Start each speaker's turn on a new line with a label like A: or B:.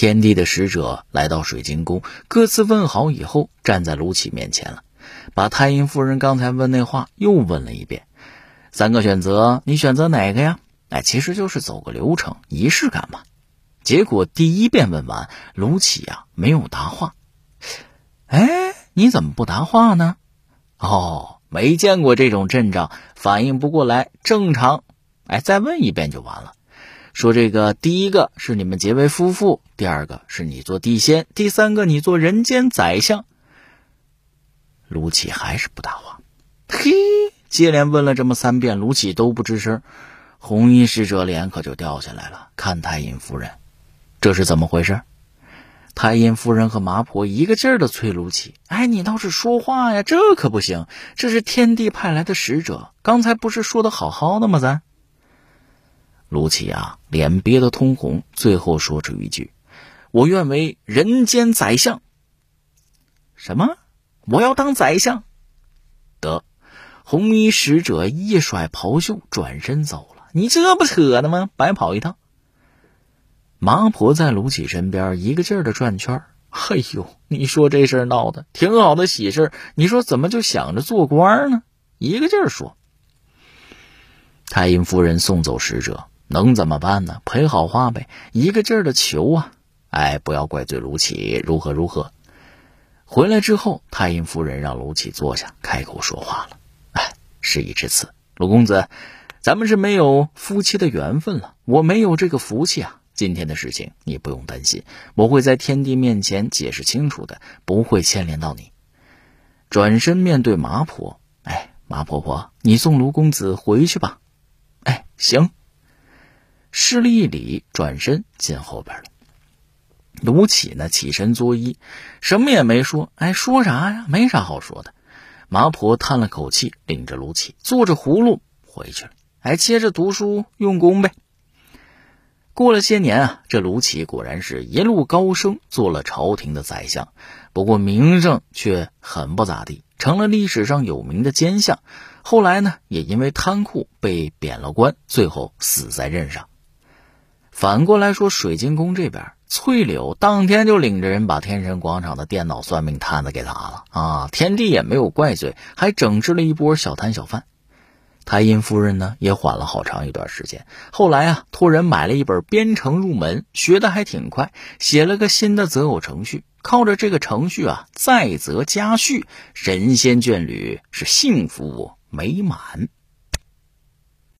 A: 天帝的使者来到水晶宫，各自问好以后，站在卢杞面前了，把太阴夫人刚才问那话又问了一遍。三个选择，你选择哪个呀？哎，其实就是走个流程，仪式感嘛。结果第一遍问完，卢杞呀没有答话。哎，你怎么不答话呢？哦，没见过这种阵仗，反应不过来，正常。哎，再问一遍就完了。说这个，第一个是你们结为夫妇，第二个是你做地仙，第三个你做人间宰相。卢杞还是不答话。嘿，接连问了这么三遍，卢杞都不吱声。红衣使者脸可就掉下来了，看太阴夫人，这是怎么回事？太阴夫人和麻婆一个劲儿的催卢杞：“哎，你倒是说话呀，这可不行，这是天帝派来的使者，刚才不是说的好好的吗？咱。”卢杞啊，脸憋得通红，最后说出一句：“我愿为人间宰相。”什么？我要当宰相？得，红衣使者一甩袍袖，转身走了。你这不扯呢吗？白跑一趟。麻婆在卢杞身边一个劲儿的转圈哎呦，你说这事儿闹的挺好的喜事你说怎么就想着做官呢？一个劲儿说。太阴夫人送走使者。能怎么办呢？赔好话呗，一个劲儿的求啊！哎，不要怪罪卢杞，如何如何？回来之后，太阴夫人让卢杞坐下，开口说话了。哎，事已至此，卢公子，咱们是没有夫妻的缘分了，我没有这个福气啊。今天的事情你不用担心，我会在天帝面前解释清楚的，不会牵连到你。转身面对麻婆，哎，麻婆婆，你送卢公子回去吧。哎，行。施了一礼，转身进后边了。卢杞呢，起身作揖，什么也没说。哎，说啥呀？没啥好说的。麻婆叹了口气，领着卢杞坐着葫芦回去了。哎，接着读书用功呗。过了些年啊，这卢杞果然是一路高升，做了朝廷的宰相。不过名声却很不咋地，成了历史上有名的奸相。后来呢，也因为贪酷被贬了官，最后死在任上。反过来说，水晶宫这边，翠柳当天就领着人把天神广场的电脑算命摊子给砸了啊！天帝也没有怪罪，还整治了一波小摊小贩。太阴夫人呢，也缓了好长一段时间。后来啊，托人买了一本编程入门，学的还挺快，写了个新的择偶程序。靠着这个程序啊，再择佳婿，神仙眷侣是幸福美满。